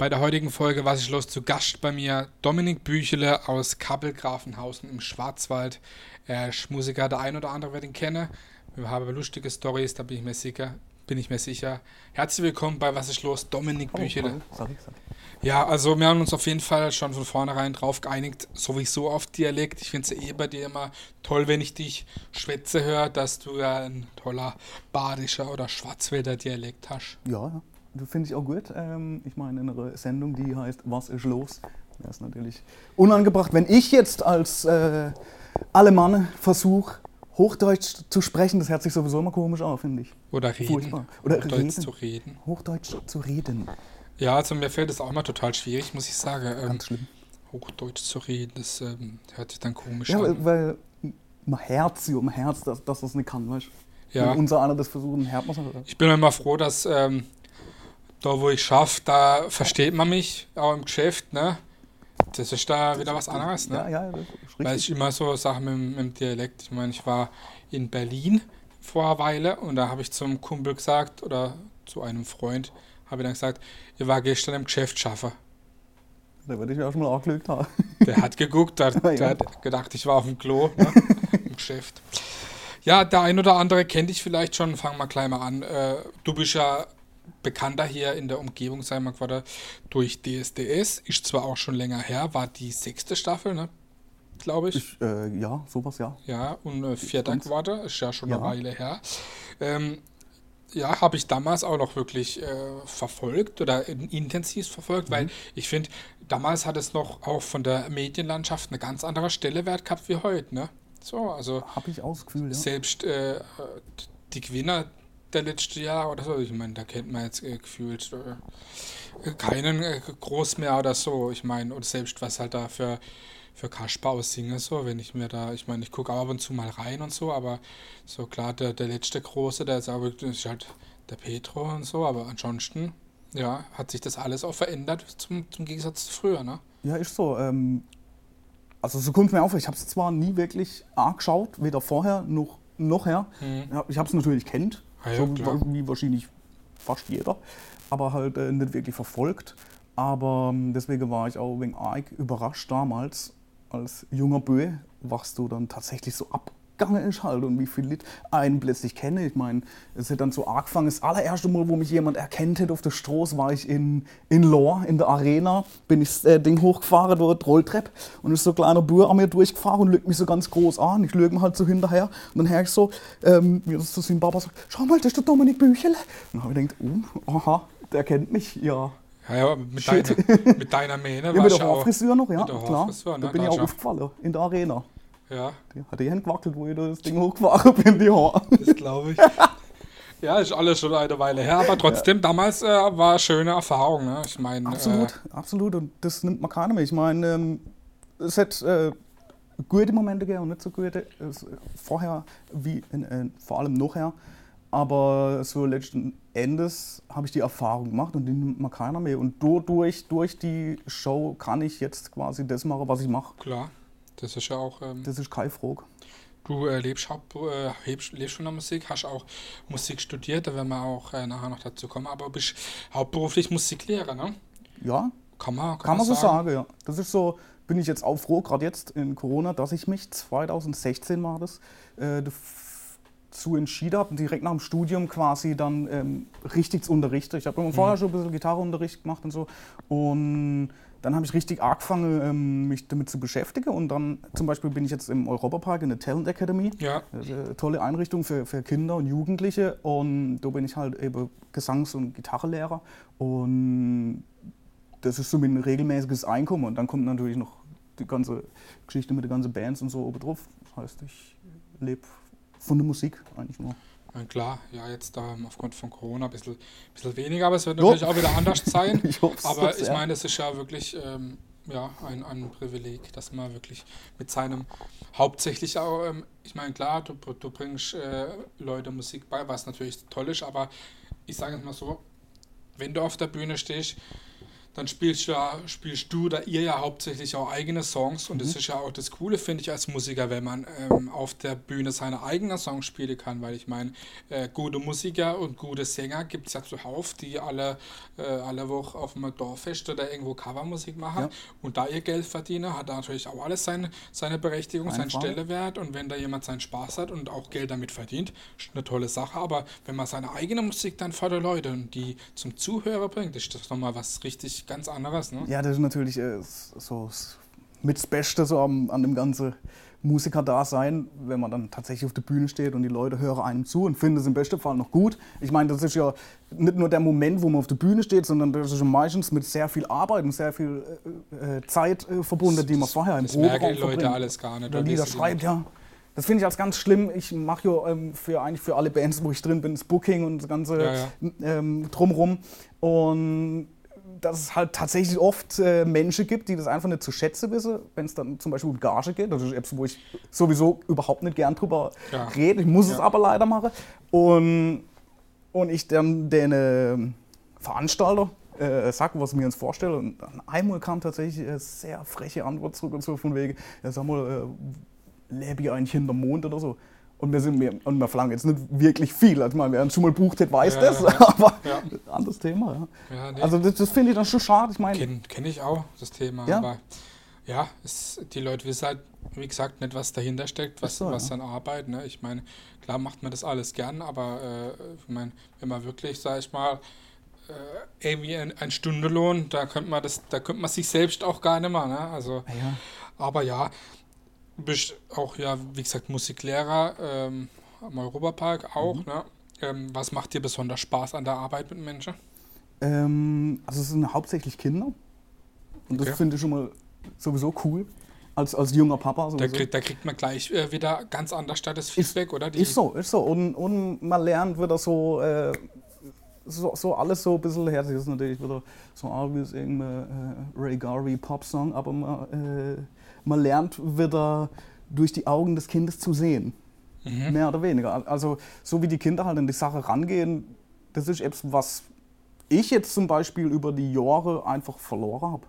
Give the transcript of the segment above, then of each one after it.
Bei der heutigen Folge Was ist los zu Gast bei mir Dominik Büchele aus Kappelgrafenhausen im Schwarzwald. Er ist Musiker, der ein oder andere wird ihn kennen. Wir haben lustige Stories, da bin ich mir sicher. Bin ich mir sicher. Herzlich willkommen bei Was ist los, Dominik Büchele. Sorry, sorry. Ja, also wir haben uns auf jeden Fall schon von vornherein drauf geeinigt, sowieso auf Dialekt. Ich finde es eh bei dir immer toll, wenn ich dich schwätze höre, dass du ja ein toller badischer oder Schwarzwälder Dialekt hast. Ja, finde ich auch gut. Ähm, ich meine, in einer Sendung, die heißt Was ist los? Das ist natürlich unangebracht. Wenn ich jetzt als äh, Alemann versuche, Hochdeutsch zu sprechen, das hört sich sowieso immer komisch an, finde ich. Oder reden. Furchtbar. Oder Hochdeutsch reden. zu reden. Hochdeutsch zu reden. Ja, also mir fällt es auch mal total schwierig, muss ich sagen. Ähm, Ganz schlimm. Hochdeutsch zu reden, das ähm, hört sich dann komisch ja, an. Weil, weil man Herz um Herz, dass, dass das nicht kann, weißt du? Ja. Wenn unser einer das versuchen, hört man Ich bin immer froh, dass ähm, da, wo ich schaffe, da versteht man mich, auch im Geschäft, ne? Das ist da wieder was anderes, ne? Ja, ja, das ist richtig. Weil ich immer so Sachen mit, mit dem Dialekt, ich meine, ich war in Berlin vor einer Weile und da habe ich zum Kumpel gesagt oder zu einem Freund, habe ich dann gesagt, ich war gestern im Geschäft schaffen. Da würde ich auch schon mal angelegt haben. Der hat geguckt, der, der ja. hat gedacht, ich war auf dem Klo ne, im Geschäft. Ja, der ein oder andere kennt dich vielleicht schon. Fangen wir gleich mal an. Äh, du bist ja bekannter hier in der Umgebung, sagen wir gerade, durch DSDS. Ist zwar auch schon länger her, war die sechste Staffel, ne? glaube ich. ich äh, ja, sowas, ja. Ja, und äh, vierter Quarter, ist ja schon ja. eine Weile her. Ähm, ja, habe ich damals auch noch wirklich äh, verfolgt oder intensiv verfolgt, mhm. weil ich finde, damals hat es noch auch von der Medienlandschaft eine ganz andere Stelle wert gehabt wie heute, ne? So, also. Habe ich ausgefühlt, ja. Selbst äh, die Gewinner der letzten Jahre oder so, ich meine, da kennt man jetzt äh, gefühlt äh, keinen äh, groß mehr oder so. Ich meine, und selbst was halt da für für Kasper aussinge, so, wenn ich mir da, ich meine, ich gucke ab und zu mal rein und so, aber so klar, der, der letzte große, der ist, aber, ist halt der Petro und so, aber ansonsten, ja, hat sich das alles auch verändert zum, zum Gegensatz zu früher, ne? Ja, ist so. Ähm, also so kommt mir auf, ich habe es zwar nie wirklich angeschaut, weder vorher noch nachher. Mhm. Ich habe es natürlich kennt, ja, so wie wahrscheinlich fast jeder, aber halt äh, nicht wirklich verfolgt. Aber ähm, deswegen war ich auch wegen arg überrascht damals, als junger Bö, was du dann tatsächlich so abgegangen ist halt und wie viele Leute einen plötzlich kenne. Ich meine, es hat dann so angefangen, das allererste Mal, wo mich jemand erkennt hat auf der Straße, war ich in, in Lohr, in der Arena, bin ich das äh, Ding hochgefahren, dort Rolltrepp und ist so ein kleiner Bür an mir durchgefahren und lügt mich so ganz groß an. Ich lüge mir halt so hinterher und dann höre ich so, ähm, wie das zu seinem Papa sagt, schau mal, das ist der Dominik Büchele. Und dann habe ich gedacht, oh, aha, der kennt mich, ja. Ja, ja mit, deiner, mit deiner Mähne ja, mit der Haarfrisur noch, ja, klar. Ne? Da bin ich auch aufgefallen, in der Arena. Ja. Die hat die Hände gewackelt, wo ich das Ding hochgefahren bin, die Haare. Das glaube ich. ja, ist alles schon eine Weile her, aber trotzdem, ja. damals äh, war eine schöne Erfahrung. Ne? Ich meine. Absolut, äh, absolut. Und das nimmt man keiner mehr. Ich meine, ähm, es hat äh, gute Momente gegeben und nicht so gute. vorher wie in, in, vor allem nachher. Aber so letzten Endes habe ich die Erfahrung gemacht und die nimmt man keiner mehr. Und durch, durch die Show kann ich jetzt quasi das machen, was ich mache. Klar, das ist ja auch. Ähm, das ist keine Frage. Du äh, lebst, haupt, äh, lebst schon in der Musik, hast auch Musik studiert, da werden wir auch äh, nachher noch dazu kommen, aber bist hauptberuflich Musiklehrer, ne? Ja. Kann man, kann, kann man, so sagen. sagen, ja. Das ist so, bin ich jetzt auch froh, gerade jetzt in Corona, dass ich mich, 2016 war das, äh, zu entschieden habe, direkt nach dem Studium quasi dann ähm, richtig zu unterrichten. Ich habe immer vorher mhm. schon ein bisschen Gitarreunterricht gemacht und so. Und dann habe ich richtig angefangen, ähm, mich damit zu beschäftigen. Und dann zum Beispiel bin ich jetzt im Europapark in der Talent Academy. Ja. Eine tolle Einrichtung für, für Kinder und Jugendliche. Und da bin ich halt eben Gesangs- und Gitarrelehrer. Und das ist so mein regelmäßiges Einkommen. Und dann kommt natürlich noch die ganze Geschichte mit den ganzen Bands und so oben drauf. Das heißt, ich lebe von der Musik eigentlich nur. Klar, ja, jetzt ähm, aufgrund von Corona ein bisschen, bisschen weniger, aber es wird natürlich jo. auch wieder anders sein. ich aber ich meine, es ist ja wirklich ähm, ja, ein, ein Privileg, dass man wirklich mit seinem hauptsächlich auch, ähm, ich meine, klar, du, du bringst äh, Leute Musik bei, was natürlich toll ist, aber ich sage es mal so, wenn du auf der Bühne stehst, dann spielst du, ja, spielst du oder ihr ja hauptsächlich auch eigene Songs und Mhm. das ist ja auch das Coole, finde ich, als Musiker, wenn man ähm, auf der Bühne seine eigenen Songs spielen kann, weil ich meine, äh, gute Musiker und gute Sänger gibt es ja zuhauf, die alle, äh, alle Woche auf einem Dorffest oder irgendwo Covermusik machen Ja. und da ihr Geld verdienen, hat da natürlich auch alles seine, seine Berechtigung, Keine seinen Frage. Stellenwert und wenn da jemand seinen Spaß hat und auch Geld damit verdient, ist eine tolle Sache, aber wenn man seine eigene Musik dann vor der Leute und die zum Zuhörer bringt, ist das nochmal was richtig ganz anderes, ne? Ja, das ist natürlich äh, so mit das Beste so am, an dem ganzen Musiker-Dasein, wenn man dann tatsächlich auf der Bühne steht und die Leute hören einem zu und finden es im besten Fall noch gut. Ich meine, das ist ja nicht nur der Moment, wo man auf der Bühne steht, sondern das ist ja meistens mit sehr viel Arbeit und sehr viel äh, äh, Zeit äh, verbunden, die man vorher im Das merken Proberaum die Leute verbringt. alles gar nicht. Oder die schreibt, ja. Das finde ich als ganz schlimm. Ich mache ja ähm, für eigentlich für alle Bands, wo ich drin bin, das Booking und das ganze Ja, ja. Ähm, drumrum. Und dass es halt tatsächlich oft äh, Menschen gibt, die das einfach nicht zu schätzen wissen, wenn es dann zum Beispiel um Gage geht. Das ist etwas, wo ich sowieso überhaupt nicht gern drüber Ja. rede. Ich muss es Ja. aber leider machen. Und, und ich dann den äh, Veranstalter äh, sag, was wir uns vorstellen. Und dann einmal kam tatsächlich eine sehr freche Antwort zurück und so von wegen, ja, sag mal, äh, lebe ich eigentlich hinterm Mond oder so. Und wir, sind, wir, und wir verlangen jetzt nicht wirklich viel. Also, wer schon mal bucht hat, weiß Ja, das. ja. Aber Ja. anderes Thema, ja. Nee. Also das, das finde ich dann schon schade. Ich meine, Kenne kenn ich auch, das Thema. Ja. Aber ja, es, die Leute wissen halt, wie gesagt, nicht, was dahinter steckt, was, so, was ja. an Arbeit. Ne? Ich meine, klar macht man das alles gern, aber äh, ich meine, wenn man wirklich, sag ich mal, äh, irgendwie ein, ein Stundenlohn, da könnte man das, da könnte man sich selbst auch gar nicht mehr. Ne? Also, ja, aber ja, bist auch ja, wie gesagt, Musiklehrer ähm, am Europapark auch. Mhm. Ne? Ähm, was macht dir besonders Spaß an der Arbeit mit Menschen? ähm, also es sind hauptsächlich Kinder. Und Okay. das finde ich schon mal sowieso cool. Als, als junger Papa Da, kriegt, da kriegt man gleich äh, wieder ganz anders statt das Feedback, oder? Die, Ist so, ist so. Und, und man lernt wieder so, äh, so, so alles so ein bisschen herzlich. Das ist natürlich wieder so alt wie es irgendein äh, Ray Garvey Pop-Song, aber man, äh, man lernt wieder durch die Augen des Kindes zu sehen. Mhm. Mehr oder weniger. Also so wie die Kinder halt an die Sache rangehen, das ist etwas, was ich jetzt zum Beispiel über die Jahre einfach verloren habe.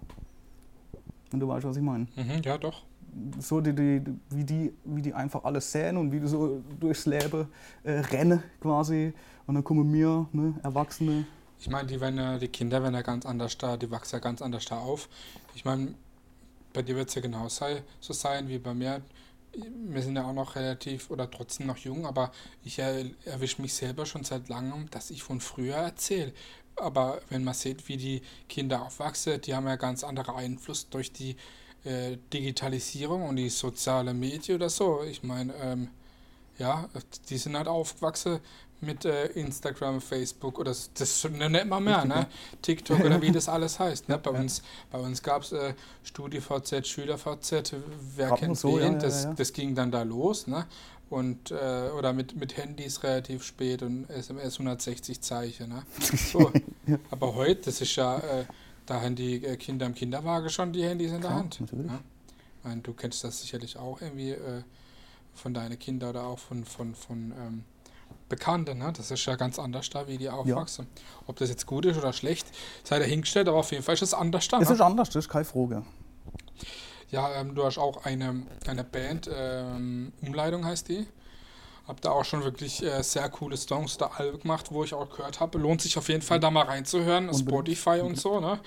Wenn du weißt, was ich meine Mhm, ja, doch. so die, die, wie, die, wie die einfach alles sehen und wie die so durchs Leben äh, rennen quasi. Und dann kommen wir, ne, Erwachsene. Ich meine, die, die Kinder werden ja ganz anders da, die wachsen ja ganz anders da auf. Ich meine, bei dir wird es ja genau so sein wie bei mir. Wir sind ja auch noch relativ oder trotzdem noch jung, aber ich er, erwische mich selber schon seit langem, dass ich von früher erzähle. Aber wenn man sieht, wie die Kinder aufwachsen, die haben ja ganz andere Einfluss durch die äh, Digitalisierung und die soziale Medien oder so. Ich meine, ähm, ja, die sind halt aufgewachsen mit äh, Instagram, Facebook oder das nennt man mehr, ne? TikTok oder wie das alles heißt. Ne? Bei uns, bei uns gab es äh, StudiVZ, SchülerVZ, wer Gab kennt so, wen? ja, das, ja. das ging dann da los, ne? Und äh, oder mit, mit Handys relativ spät und SMS 160 Zeichen, ne? So. Aber heute, das ist ja, äh, da haben die äh, Kinder im Kinderwagen schon die Handys in der Klar, Hand. natürlich. Ne? Meine, du kennst das sicherlich auch irgendwie äh, von deinen Kindern oder auch von, von, von ähm, Bekannten. Ne? Das ist ja ganz anders da, wie die aufwachsen. Ob das jetzt gut ist oder schlecht, sei dahingestellt, aber auf jeden Fall ist es anders da. Es Ne? ist anders, das ist keine Frage. Ja, ähm, du hast auch eine, eine Band, ähm, Umleitung heißt die. Hab da auch schon wirklich äh, sehr coole Songs da Alben gemacht, wo ich auch gehört habe. Lohnt sich auf jeden Fall da mal reinzuhören. Unbedingt. Spotify und so, ne?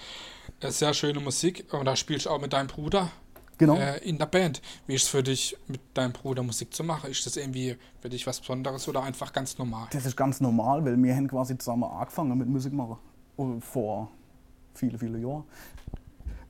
Äh, sehr schöne Musik. Und da spielst du auch mit deinem Bruder Genau. äh, in der Band. Wie ist es für dich, mit deinem Bruder Musik zu machen? Ist das irgendwie für dich was Besonderes oder einfach ganz normal? Das ist ganz normal, weil wir haben quasi zusammen angefangen mit Musik machen. Vor viele, viele Jahren.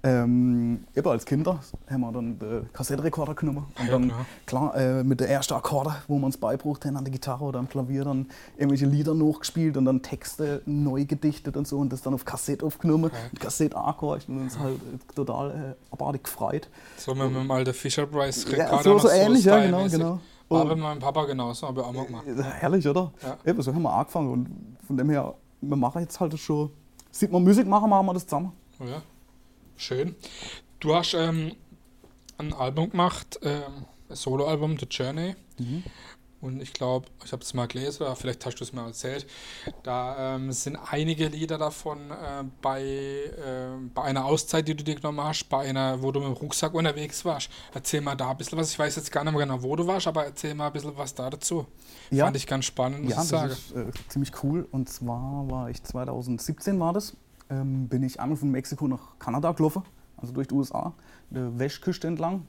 Ähm, eben als Kinder haben wir dann den Kassettenrekorder genommen. Und Ja, dann, klar. klar, äh, mit der ersten Akkorde, wo wir uns beibracht haben an der Gitarre oder am Klavier, dann irgendwelche Lieder nachgespielt und dann Texte neu gedichtet und so und das dann auf Kassette aufgenommen, Okay. mit Kassette angehört und uns halt total äh, abartig gefreut. So mit dem alten Fisher Price Ja, Rekorder so, noch so ähnlich, ja, genau, genau. War Und- bei meinem Papa genauso, habe ich auch mal gemacht. Äh, Herrlich, oder? Ja. Eben, so haben wir angefangen und von dem her, wir machen jetzt halt schon, sieht man Musik machen, machen wir das zusammen. Oh Ja, schön. Du hast ähm, ein Album gemacht, ähm, ein Soloalbum, The Journey. Und ich glaube, ich habe es mal gelesen, oder vielleicht hast du es mal erzählt, da ähm, sind einige Lieder davon äh, bei, äh, bei einer Auszeit, die du dir genommen hast, bei einer, wo du mit dem Rucksack unterwegs warst. Erzähl mal da ein bisschen was. Ich weiß jetzt gar nicht mehr genau, wo du warst, aber erzähl mal ein bisschen was da dazu. Ja. Fand ich ganz spannend, muss Ja, ich das sagen. ist äh, ziemlich cool. Und zwar war ich 2017 war das, ähm, bin ich einmal von Mexiko nach Kanada gelaufen, also durch die USA, der Westküste entlang.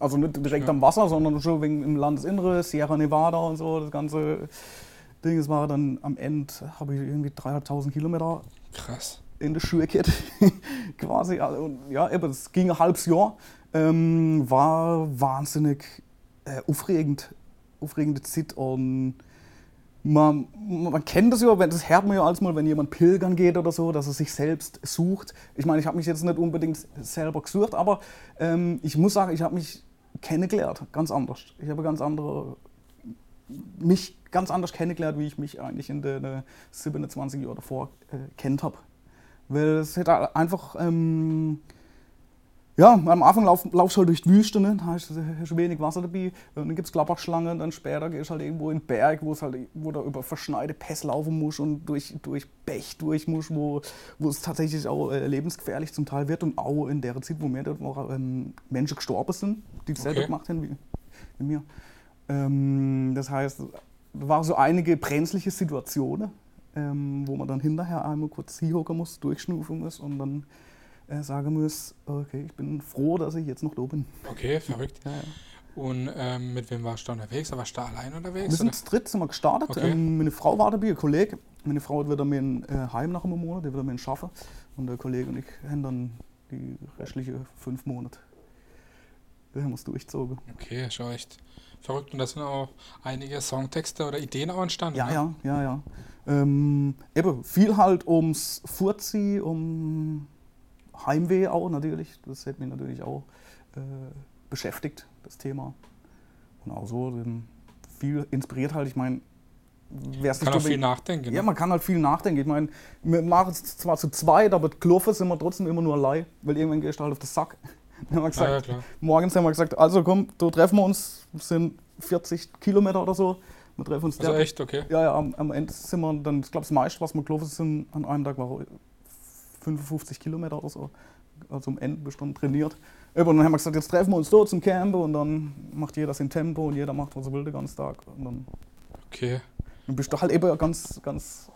Also nicht direkt Ja. am Wasser, sondern schon wegen im Landesinnere, Sierra Nevada und so, das ganze Ding. Es war dann am Ende, habe ich irgendwie 3.500 Kilometer Krass. in der Schuhe gehabt, quasi. Also, ja, eben, es ging ein halbes Jahr. Ähm, war wahnsinnig äh, aufregend, aufregende Zeit und man, man kennt das ja, das hört man ja als mal, wenn jemand pilgern geht oder so, dass er sich selbst sucht. Ich meine, ich habe mich jetzt nicht unbedingt selber gesucht, aber ähm, ich muss sagen, ich habe mich kennengelernt, ganz anders. Ich habe ganz andere, mich ganz anders kennengelernt, wie ich mich eigentlich in den äh, 27 Jahren davor äh, kennt habe. Weil es hätte einfach, ähm, ja, am Anfang lauf, laufst du halt durch die Wüste, ne? da hast du wenig Wasser dabei, und dann gibt es Klapperschlangen, dann später gehst du halt irgendwo in den Berg, wo es halt, wo du über verschneite Pässe laufen musst und durch, durch Bech durch musst, wo, wo es tatsächlich auch äh, lebensgefährlich zum Teil wird und auch in der Zeit, wo mir dort noch ähm, Menschen gestorben sind, die dasselbe Okay. gemacht haben wie, wie mir. Ähm, das heißt, da waren so einige brenzliche Situationen, ähm, wo man dann hinterher einmal kurz hinhocken muss, durchschnufen muss und dann äh, sagen muss, okay, ich bin froh, dass ich jetzt noch da bin. Okay, verrückt. Ja, ja. Und ähm, mit wem warst du unterwegs? Warst du da allein unterwegs? Wir sind zu dritt sind wir gestartet. Okay. Ähm, meine Frau war dabei, ein Kollege. Meine Frau wird dann in äh, heim nach einem Monat, die wird dann schaffen. Und der Kollege und ich haben dann die restlichen fünf Monate. Wir haben uns durchgezogen. Okay, schon echt verrückt. Und da sind auch einige Songtexte oder Ideen auch entstanden. Ja, ne? ja, ja, ja. Ähm, eben, viel halt ums Furzi, um Heimweh auch natürlich. Das hat mich natürlich auch äh, beschäftigt, das Thema. Und auch so ähm, viel inspiriert halt. Ich meine, wer es Kann auch nicht viel nachdenken. Ja, ne? man kann halt viel nachdenken. Ich meine, wir machen es zwar zu zweit, aber Kluffe sind wir trotzdem immer nur allein, weil irgendwann gehst du halt auf den Sack. Dann haben wir Ah, ja, gesagt, morgens haben wir gesagt, also komm, da treffen wir uns, sind 40 Kilometer oder so. Wir treffen uns Also der- echt, okay. ja, ja, am, am Ende sind wir dann, ich glaube, das meiste, was wir gelaufen sind an einem Tag, war 55 Kilometer oder so. Also am Ende bist du dann trainiert. Und dann haben wir gesagt, jetzt treffen wir uns dort zum Camp und dann macht jeder sein Tempo und jeder macht, was er will den ganzen Tag. Und dann, Okay. dann bist du halt eben ganz, ganz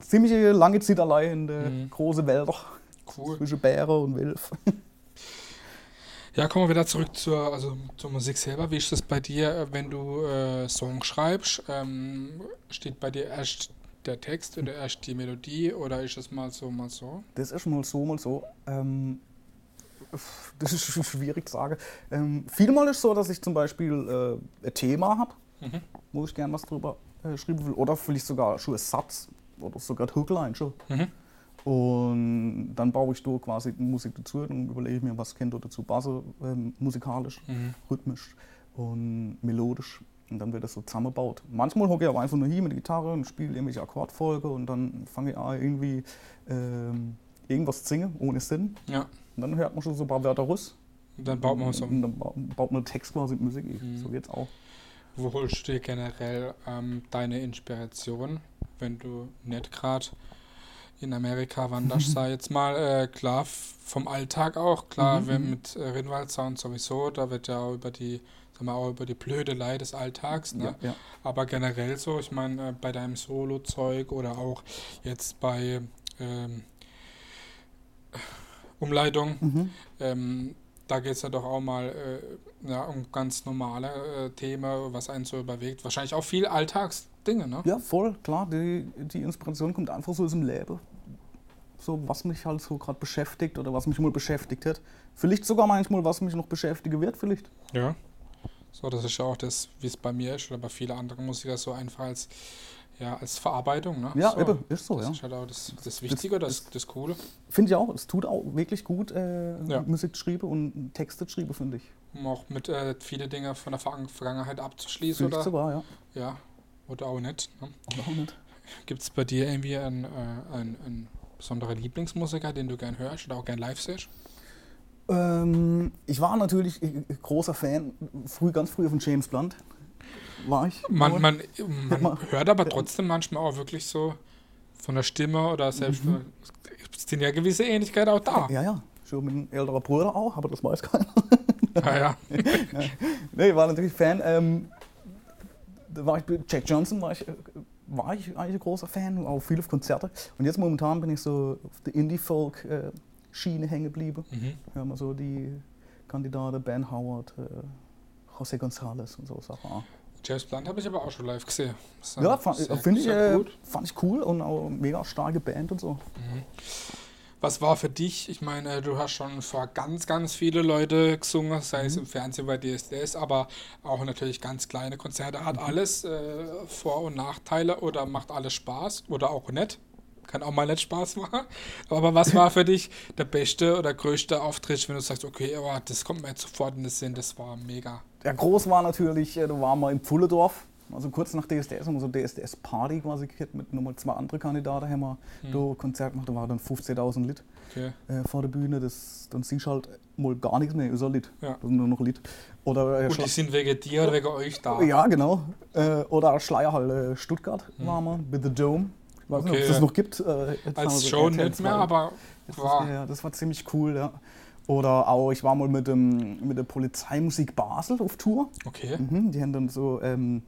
ziemlich lange Zeit allein in den Mhm. großen Wälder Cool. zwischen Bären und Wilf. Ja, kommen wir wieder zurück zur, also zur Musik selber. Wie ist das bei dir, wenn du äh, Song schreibst? Ähm, steht bei dir erst der Text oder erst die Melodie oder ist es mal so, mal so? Das ist mal so, mal so. Ähm, das ist sch- schwierig zu sagen. Ähm, vielmal ist es so, dass ich zum Beispiel äh, ein Thema habe, Mhm. wo ich gerne was drüber äh, schreiben will. Oder vielleicht sogar schon einen Satz oder sogar die Hookline schon. Mhm. Und dann baue ich da quasi Musik dazu und überlege mir, was kennt dazu passen, ähm, musikalisch, Mhm. rhythmisch und melodisch. Und dann wird das so zusammengebaut. Manchmal hocke ich aber einfach nur hier mit der Gitarre und spiele irgendwelche Akkordfolge und dann fange ich an, irgendwie ähm, irgendwas zu singen, ohne Sinn. Ja, Und dann hört man schon so ein paar Wörter raus. und dann baut man so. Und dann ba- baut man Text quasi mit Musik. Mhm. So geht's auch. Wo holst du dir generell ähm, deine Inspiration, wenn du nicht gerade in Amerika wanderst, sag jetzt mal, äh, klar, vom Alltag auch, klar, Mhm, wenn mhm. mit äh, Rinwald-Sound sowieso, da wird ja auch über die, sag mal, auch über die Blödelei des Alltags, ne? Ja, ja. Aber generell so, ich meine, äh, bei deinem Solo-Zeug oder auch jetzt bei ähm, Umleitung, Mhm. ähm, da geht es ja doch auch mal äh, ja, um ganz normale äh, Themen, was einen so überwegt. Wahrscheinlich auch viel Alltagsdinge, ne? Ja, voll, klar. Die, die Inspiration kommt einfach so aus dem Leben. So, was mich halt so gerade beschäftigt oder was mich mal beschäftigt hat. Vielleicht sogar manchmal, was mich noch beschäftigen wird, vielleicht. Ja. So, das ist ja auch das, wie es bei mir ist oder bei vielen anderen Musikern so einfach als, ja, als Verarbeitung, ne? Ja, so. eben, ist so, das ja. ist halt auch das, das Wichtige, das, das Coole. Finde ich auch. Es tut auch wirklich gut, äh, Ja. Musik zu schreiben und Texte zu schreiben, finde ich. Um auch mit äh, viele Dinge von der Vergangen- Vergangenheit abzuschließen Vielleicht oder, sogar, ja. ja, oder auch nicht. Ne? Oder auch nicht. Gibt es bei dir irgendwie einen, äh, einen, einen besonderen Lieblingsmusiker, den du gern hörst oder auch gern live siehst? Ähm, ich war natürlich äh, großer Fan, früh, ganz früh von James Blunt. war ich. Man, man, man hört aber trotzdem manchmal auch wirklich so von der Stimme oder selbst es sind ja gewisse Ähnlichkeiten auch da. ja, ja, schon mit einem älteren Bruder auch, aber das weiß keiner. Ja, ja. Nee, war natürlich Fan. Ähm, da war ich, Jack Johnson war ich, äh, war ich eigentlich ein großer Fan, auch viel auf Konzerte. Und jetzt momentan bin ich so auf der Indie-Folk-Schiene hängen geblieben. Mhm. Wir haben so die Kandidaten Ben Howard, äh, José González und so Sachen. auch. James Blunt habe ich aber auch schon live gesehen. Ja, fand- sehr- finde ich, sehr äh, gut. fand ich cool und auch mega starke Band und so. Was war für dich? Ich meine, du hast schon vor ganz, ganz viele Leute gesungen, sei Mhm. es im Fernsehen bei DSDS, aber auch natürlich ganz kleine Konzerte. Mhm. Hat alles äh, Vor- und Nachteile oder macht alles Spaß oder auch nicht? Kann auch mal nicht Spaß machen. Aber was war für dich der beste oder größte Auftritt, wenn du sagst, okay, aber das kommt mir jetzt sofort in den Sinn, das war mega. Ja, groß war natürlich, äh, da waren wir in Pfulledorf, also kurz nach DSDS haben wir so DSDS-Party quasi gehabt mit nochmal zwei anderen Kandidaten, haben wir da ein Konzert gemacht, da waren dann 15.000 Lit Okay. äh, vor der Bühne, das, dann siehst du halt mal gar nichts mehr, ist ein Lied, Ja. das sind nur noch Lied. Oder, äh, Und die sind wegen dir oder wegen euch da. ja, genau, äh, oder Schleierhalle Stuttgart waren wir, mit The Dome, ich weiß nicht, ob Okay. es das noch gibt. Äh, Als Show nicht mehr, 2. aber Das, war. ja, das war ziemlich cool, ja. Oder auch, ich war mal mit, dem, mit der Polizeimusik Basel auf Tour. Okay. Mhm, die haben dann so, ähm,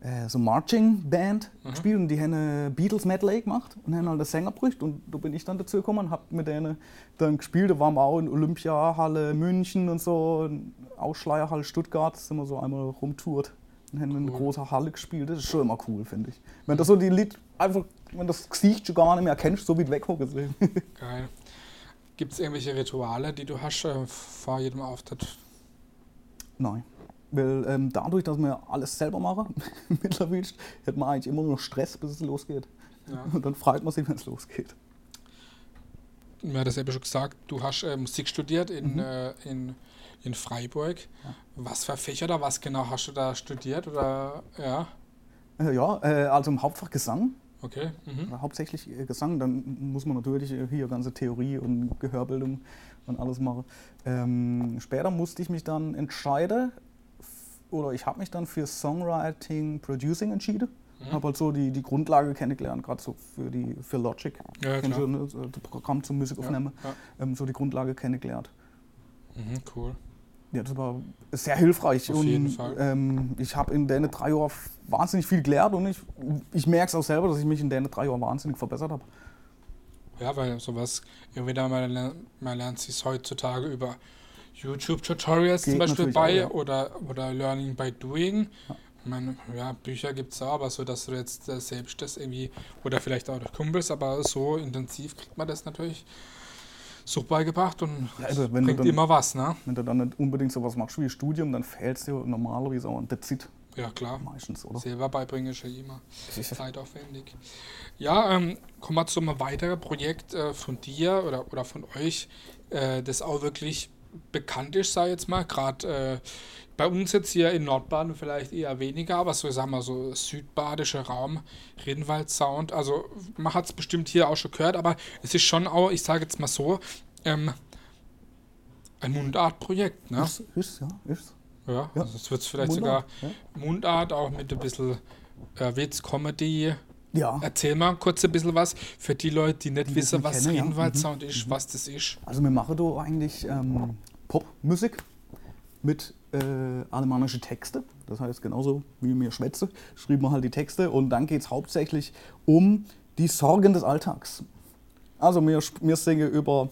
äh, so Marching Band Mhm. gespielt und die haben eine Beatles Medley gemacht und haben halt den Sänger gebrücht und da bin ich dann dazu gekommen und hab mit denen dann gespielt. Da waren wir auch in Olympiahalle München und so, in Ausschleierhalle Stuttgart, sind wir so einmal rumtourt und haben in Cool. großer Halle gespielt. Das ist schon immer cool, finde ich. Wenn das so die Lied einfach, wenn das Gesicht schon gar nicht mehr kennst, so wie weg gesehen. Geil. Gibt es irgendwelche Rituale, die du hast äh, vor jedem Auftritt? Nein. Weil ähm, dadurch, dass wir alles selber machen, mittlerweile, hat man eigentlich immer nur Stress, bis es losgeht. Ja. Und dann freut man sich, wenn es losgeht. Mir hat das eben schon gesagt, du hast äh, Musik studiert in, Mhm. äh, in, in Freiburg. Ja. Was für Fächer da, was genau hast du da studiert? Oder ja, Äh, ja, äh, also im Hauptfach Gesang, okay. Mhm. hauptsächlich äh, Gesang, dann muss man natürlich äh, hier ganze Theorie und Gehörbildung und alles machen. Ähm, später musste ich mich dann entscheiden, oder ich habe mich dann für Songwriting, Producing entschieden. Mhm. Habe halt so die, die Grundlage kennengelernt, gerade so für, die, für Logic. Ja, klar. du, ne, so das Programm zum Musik Ja, ja. Ähm, so die Grundlage kennengelernt. Mhm, cool. Ja, das war sehr hilfreich. Auf und jeden Fall. Ähm, ich habe in den drei Jahren wahnsinnig viel gelernt und ich, ich merke es auch selber, dass ich mich in den drei Jahren wahnsinnig verbessert habe. Ja, weil sowas, da man, lernt- man lernt sich heutzutage über YouTube-Tutorials zum Beispiel bei auch, ja. oder, oder Learning by Doing. Ja. Ich meine, ja, Bücher gibt es auch, aber so, dass du jetzt äh, selbst das irgendwie, oder vielleicht auch durch Kumpels, aber so intensiv kriegt man das natürlich so beigebracht und Ja, also du bringt dann- immer was, ne? Wenn du dann nicht unbedingt sowas machst wie Studium, dann es dir normalerweise auch an der Zeit Ja, klar. meistens, oder? Selber beibringen ist ja immer Sicher. zeitaufwendig. Ja, ähm, kommen wir zu einem weiteren Projekt äh, von dir oder, oder von euch, äh, das auch wirklich bekannt ist, sag ich jetzt mal. Gerade äh, bei uns jetzt hier in Nordbaden vielleicht eher weniger, aber so sagen wir so südbadischer Raum, Rinnwald Sound. Also man hat es bestimmt hier auch schon gehört, aber es ist schon auch, ich sage jetzt mal so, ähm, ein Mundartprojekt. Ne? Ist, ist, ja, ist. Ja, Ja. also es wird vielleicht Wunderbar, sogar Mundart, auch mit ein bisschen äh, Witz, Comedy. Ja. Erzähl mal kurz ein bisschen was für die Leute, die nicht Die wissen, was kennen, ja. Rinwald-Sound ist, was das ist. Also wir machen da eigentlich ähm, Popmusik mit äh, alemannischen Texte. Das heißt, genauso wie mir schwätze, schrieben wir halt die Texte und dann geht es hauptsächlich um die Sorgen des Alltags. Also wir, wir singen über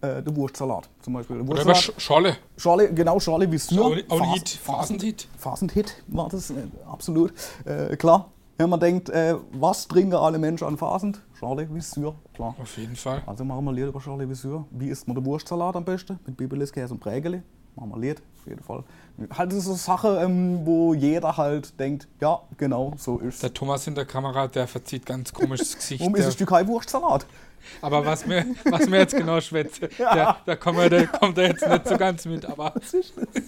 äh, den Wurstsalat zum Beispiel. Der Oder über Wurstsalat, Sch Scholle. Schorle, genau, Schorle wie Syr. Auch auch ein Phas- Hit, Phasenhit. Phasenhit war das, äh, absolut. Äh, klar, wenn man denkt, äh, was trinken alle Menschen an Phasend? Schorle wie Syr, klar. Auf jeden Fall. Also machen wir ein Lied über Charlie Viseur. Wie isst man den Wurstsalat am besten? Mit Bibelis, Käse und Prägeli. Machen wir ein Lied, auf jeden Fall. Halt das ist so eine Sache, ähm, wo jeder halt denkt, ja, genau, so ist Der Thomas in der Kamera, der verzieht ganz komisches Gesicht. Warum ist es kein Wurstsalat? aber was mir, was mir jetzt genau schwätze, der, da kommt er, der kommt er jetzt nicht so ganz mit. Aber Was ist das?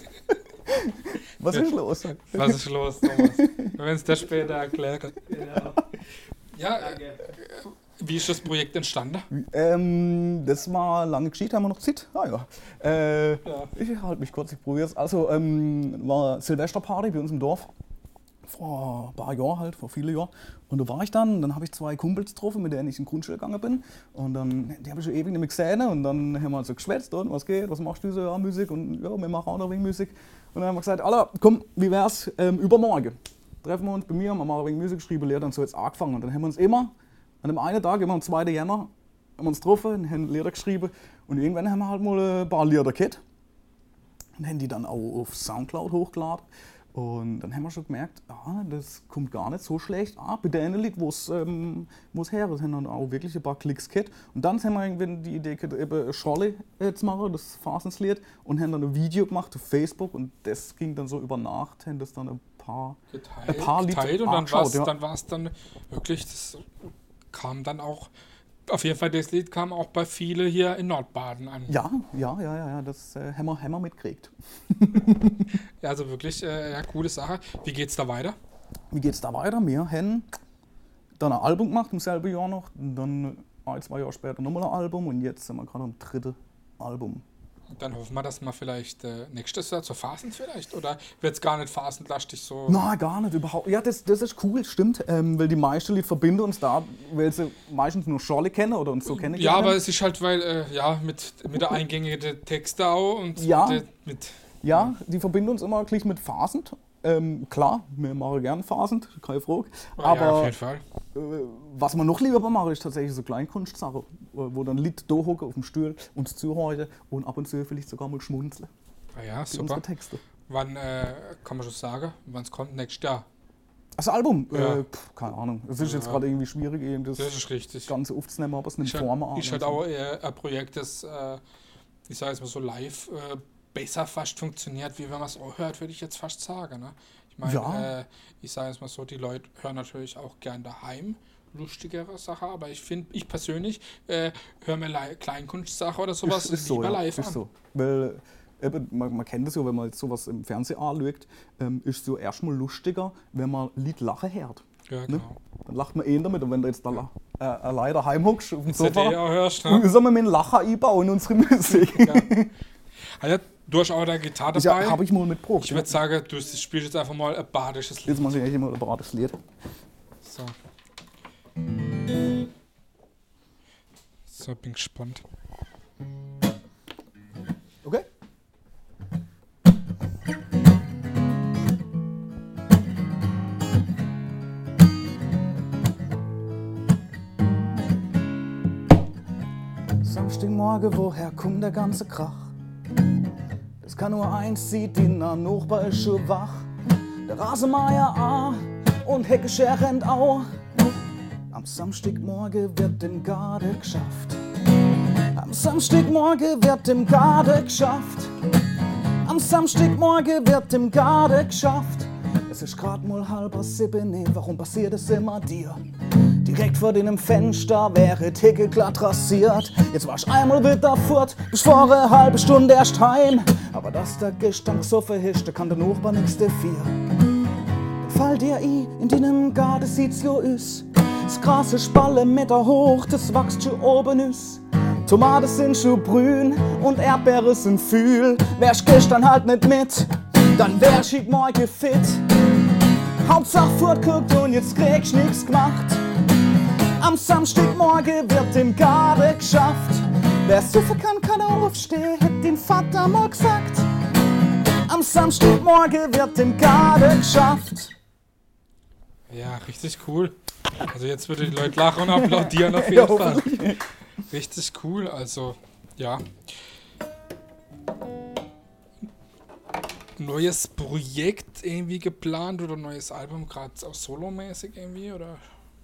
Was ist los? was ist los, Thomas? Wenn es der später erklärt. Ja, äh, wie ist das Projekt entstanden? Ähm, das war lange Geschichte, haben wir noch Zeit? Ah ja. Äh, Ja. ich halte mich kurz, ich probiere es. Also, ähm, war Silvesterparty bei uns im Dorf. Vor ein paar Jahren halt, vor vielen Jahren. Und da war ich dann, dann habe ich zwei Kumpels getroffen, mit denen ich in die Grundschule gegangen bin. Und dann, die habe ich schon ewig nicht mehr gesehen. Und dann haben wir halt so geschwätzt, und was geht, was machst du so, ja, Musik. Und ja, wir machen auch noch wegen Musik. Und dann haben wir gesagt, Alter, komm, wie wär's ähm, übermorgen? Treffen wir uns bei mir, wir wegen Musik geschrieben, Lehrer, und so jetzt angefangen. Und dann haben wir uns immer, an dem einen Tag, immer am 2. Jänner, haben wir uns getroffen, haben Lehrer geschrieben. Und irgendwann haben wir halt mal ein paar Lieder gehabt. Und haben die dann auch auf Soundcloud hochgeladen. Und dann haben wir schon gemerkt, ah, das kommt gar nicht so schlecht an. Bei den Lied, wo es ähm, wo's her ist, haben dann auch wirklich ein paar Klicks gehabt. Und dann haben wir irgendwann die Idee gehabt, eben Scholle äh, zu machen, das Fasenslied, und haben dann ein Video gemacht auf Facebook. Und das ging dann so über Nacht, haben das dann ein paar, Geteilt, ein paar Lieder geteilt und dann war es ja. dann, war's dann wirklich, das kam dann auch, auf jeden Fall das Lied kam auch bei vielen hier in Nordbaden an. Ja, ja, ja, ja, das äh, haben wir mitgekriegt. Ja, Also wirklich, äh, ja, coole Sache. Wie geht's da weiter? Wie geht's da weiter? Wir haben dann ein Album gemacht im selben Jahr noch, dann ein, zwei Jahre später nochmal ein Album und jetzt sind wir gerade am dritten Album. Dann hoffen wir, dass wir vielleicht äh, nächstes Jahr zur Phasen vielleicht oder wird es gar nicht phasenlastig so? Nein, gar nicht, überhaupt. Ja, das, das ist cool, stimmt. Ähm, weil die meisten Leute verbinden uns da, weil sie meistens nur Schorle kennen oder uns so kennen. Ja, aber es ist halt, weil, äh, ja, mit, mit der eingängigen Texte auch und Ja. mit, mit Ja, die verbinden uns immer gleich mit Phasend. Ähm, klar, wir machen gern Phasend, keine Frage. ja, auf Aber jeden Fall. äh, was man noch lieber machen, ist tatsächlich so Kleinkunstsachen, wo wo dann Lied da hocken auf dem Stuhl, uns zuhören und ab und zu vielleicht sogar mal schmunzeln. Ah ja, super. Texte. Wann äh, kann man schon sagen, wann es kommt? Nächstes Jahr. Das Album? Ja. Äh, pf, keine Ahnung. Es ist jetzt Ja. gerade irgendwie schwierig, eben das, Das ist richtig. Ganze aufzunehmen, aber es nimmt halt, Form an. ist und halt so. auch eher ein Projekt, das, äh, ich sage jetzt mal so live, äh, besser fast funktioniert, wie wenn man es hört, würde ich jetzt fast sagen. Ne? Ich meine, Ja. äh, ich sage jetzt mal so, die Leute hören natürlich auch gern daheim lustigere Sachen, aber ich finde, ich persönlich äh, höre mir Kleinkunstsache oder sowas ist, ist so, lieber ja, live ist an. so. Weil eben, man, man kennt das ja, wenn man jetzt sowas im Fernsehen anschaut, ähm, ist es ja erstmal lustiger, wenn man Lied lachen hört. Ja, Ne? genau. Dann lacht man eh damit und wenn du jetzt da äh, allein daheim hockst auf dem Sofa, hörst, und ne? sollen wir mit dem Lacher einbauen in unsere Musik. ja. Also, du hast auch deine Gitarre Ja, dabei. habe ich mal mitgebracht. ich ja. würde sagen, du spielst jetzt einfach mal ein badisches Lied. Jetzt mache ich echt mal ein barates Lied. So. So, bin gespannt. Okay? Samstagmorgen, woher kommt der ganze Krach? Kann nur eins, sieht die schon wach. Der Rasenmeier A und Heckescher rennt auch. Am Samstagmorgen wird im Garde geschafft. Am Samstagmorgen wird im Garde geschafft. Am Samstagmorgen wird im Garde geschafft. Es ist grad mal halber sieben, nee, warum passiert es immer dir? Direkt vor deinem Fenster wäre Ticke glatt rasiert. Jetzt warst einmal wieder fort, bis vor eine halbe Stunde erst heim. Aber dass der Gestank so verhischt, da kann der Nachbar nix dafür. Dann fall dir ein, in deinem Garten sieht's jo is. Das Gras ist Spalle Meter hoch, das wächst schon oben is. Tomaten sind schon grün und Erdbeere sind fühl. Wärst gestern halt nicht mit, dann wärst ich morgen fit. Hauptsache fortguckt und jetzt kriegst nix gemacht. Am Samstagmorgen wird im Garten geschafft. Wer suffen kann, kann aufstehen, hätt den Vater mal gesagt. Am Samstagmorgen wird im Garten geschafft. Ja, richtig cool. Also jetzt würde die Leute lachen und applaudieren auf jeden Fall. Richtig cool, also ja. Neues Projekt irgendwie geplant oder neues Album, gerade auch solomäßig irgendwie oder?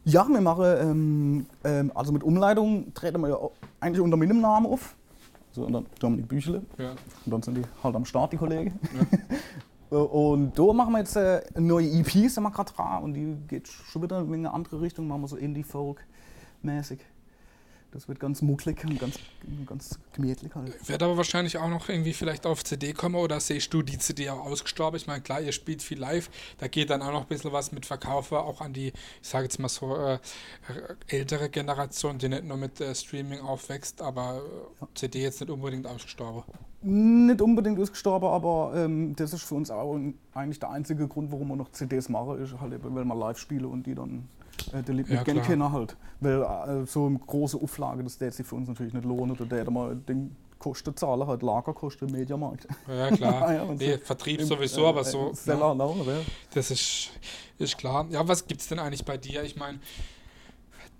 Ja, wir machen, ähm, ähm, also mit Umleitung treten wir ja eigentlich unter meinem Namen auf. So unter Dominik Büchle. Ja. Und dann sind die halt am Start, die Kollegen. Und da machen wir jetzt äh, neue EP, sind wir gerade dran. Und die geht schon wieder in eine andere Richtung, machen wir so Indie-Folk-mäßig. Das wird ganz mucklig und ganz, ganz gemütlich halt. Wird aber wahrscheinlich auch noch irgendwie vielleicht auf CD kommen oder siehst du die CD auch ausgestorben? Ich meine, klar, ihr spielt viel live, da geht dann auch noch ein bisschen was mit Verkaufe, auch an die, ich sage jetzt mal so, äh, ältere Generation, die nicht nur mit äh, Streaming aufwächst, aber ja. CD jetzt nicht unbedingt ausgestorben. Nicht unbedingt ausgestorben, aber ähm, das ist für uns auch eigentlich der einzige Grund, warum wir noch CDs machen, ist halt eben, weil wir live spielen und die dann äh, der lebt ja, mit kennen halt. Weil äh, so eine große Auflage, das der sich für uns natürlich nicht lohnen. Oder der mal den Kosten zahlen, halt Lagerkosten im Mediamarkt. Ja, klar. ja, nee, so Vertrieb sowieso, aber so. Seller, ja, no, ja. Das ist, ist klar. Ja, was gibt es denn eigentlich bei dir? Ich meine,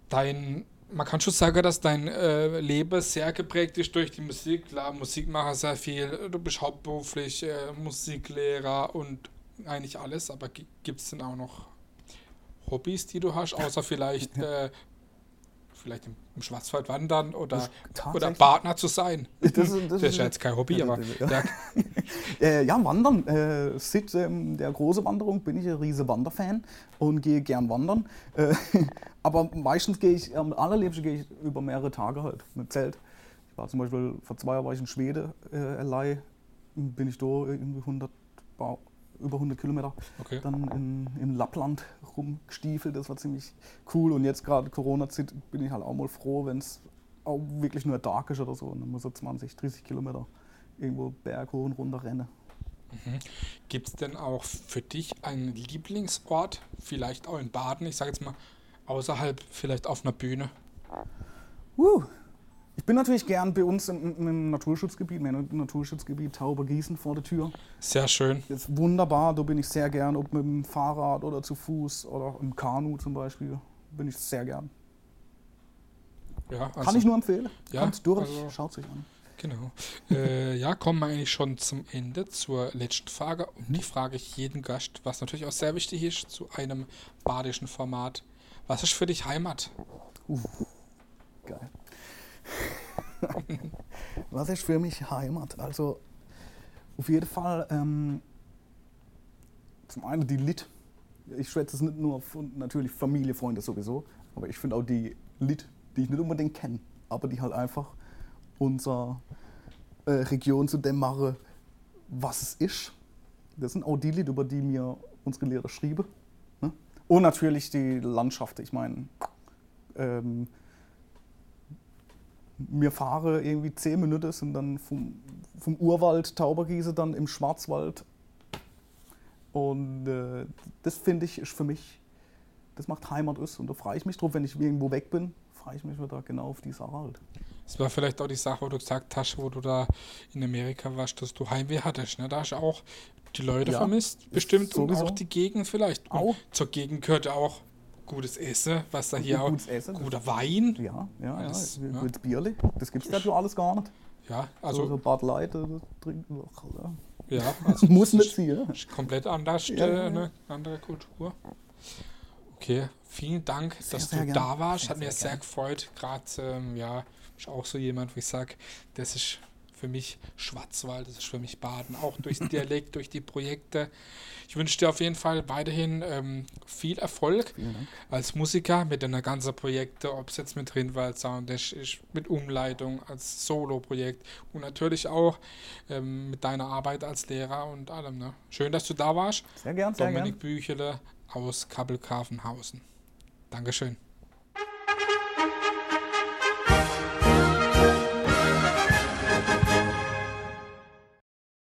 dein man kann schon sagen, dass dein äh, Leben sehr geprägt ist durch die Musik. Klar, Musik mache sehr viel. Du bist hauptberuflich äh, Musiklehrer und eigentlich alles, aber gibt es denn auch noch Hobbys, die du hast, außer vielleicht, äh, vielleicht im, im, Schwarzwald wandern oder, oder Partner zu sein. Das, das, das ist ja jetzt kein Hobby, aber. Ja, äh, ja wandern. Äh, seit ähm, der großen Wanderung bin ich ein riese Wanderfan und gehe gern wandern. Äh, aber meistens gehe ich, am allerliebsten gehe ich über mehrere Tage halt mit Zelt. Ich war zum Beispiel, vor zwei Jahren war ich in Schweden, äh, allein, bin ich da irgendwie 100, über 100 Kilometer okay. dann in, in Lappland rumgestiefelt. Das war ziemlich cool. Und jetzt gerade Corona-Zeit bin ich halt auch mal froh, wenn es auch wirklich nur Tag ist oder so. Und dann muss so 20, 30 Kilometer irgendwo Berg hoch und runter rennen. Mhm. Gibt es denn auch für dich einen Lieblingsort, vielleicht auch in Baden, ich sage jetzt mal außerhalb, vielleicht auf einer Bühne? Uh, ich bin natürlich gern bei uns im, im Naturschutzgebiet, im Naturschutzgebiet Taubergießen vor der Tür. Sehr schön. Das ist wunderbar, da bin ich sehr gern, ob mit dem Fahrrad oder zu Fuß oder im Kanu zum Beispiel, bin ich sehr gern. Ja, also, Kann ich nur empfehlen. Ja, Kommt durch, also, schaut sich an. Genau. äh, ja, kommen wir eigentlich schon zum Ende, zur letzten Frage. Und die frage ich jeden Gast, was natürlich auch sehr wichtig ist, zu einem badischen Format. Was ist für dich Heimat? Uh, geil. Was ist für mich Heimat? Also auf jeden Fall ähm, zum einen die Lit. Ich schwätze es nicht nur von natürlich Familie, Freunde sowieso, aber ich finde auch die Lit, die ich nicht unbedingt kenne, aber die halt einfach unsere äh, Region zu dem machen, was es ist. Das sind auch die Lied, über die mir unsere Lehrer schrieben. Ne? Und natürlich die Landschaft. Ich meine, ähm, wir fahren irgendwie zehn Minuten, sind dann vom, vom Urwald Taubergieße dann im Schwarzwald. Und äh, das finde ich ist für mich, das macht Heimat ist. Und da freue ich mich drauf, wenn ich irgendwo weg bin, freue ich mich wieder genau auf die Sache halt. Das war vielleicht auch die Sache, wo du gesagt hast, wo du da in Amerika warst, dass du Heimweh hattest. Ne? Da hast du auch die Leute ja, vermisst, bestimmt, und auch die Gegend vielleicht. Auch. zur Gegend gehört auch gutes Essen, was da hier auch. Essen, guter Wein. Ja, ja, ja. Das, ja. Gutes Bierli. Das gibt es ja alles gar nicht. Ja, also. So, Bad Light das trinken wir. Ja, ja also muss nicht sein. Komplett anders, ja, äh, eine andere Kultur. Okay, vielen Dank, sehr, dass sehr du gern. da warst. Sehr, Hat mir sehr, sehr gefreut. Gerade, ähm, ja, ist auch so jemand, wo ich sage, das ist für mich Schwarzwald, das ist für mich Baden, auch durchs Dialekt, durch die Projekte. Ich wünsche dir auf jeden Fall weiterhin ähm, viel Erfolg als Musiker mit deiner ganzen Projekte, ob es jetzt mit Rinwald Sound ist, mit Umleitung als Solo-Projekt und natürlich auch ähm, mit deiner Arbeit als Lehrer und allem. Ne? Schön, dass du da warst. Sehr gern, sehr Dominik gern. Büchele aus Kappelgrafenhausen. Dankeschön.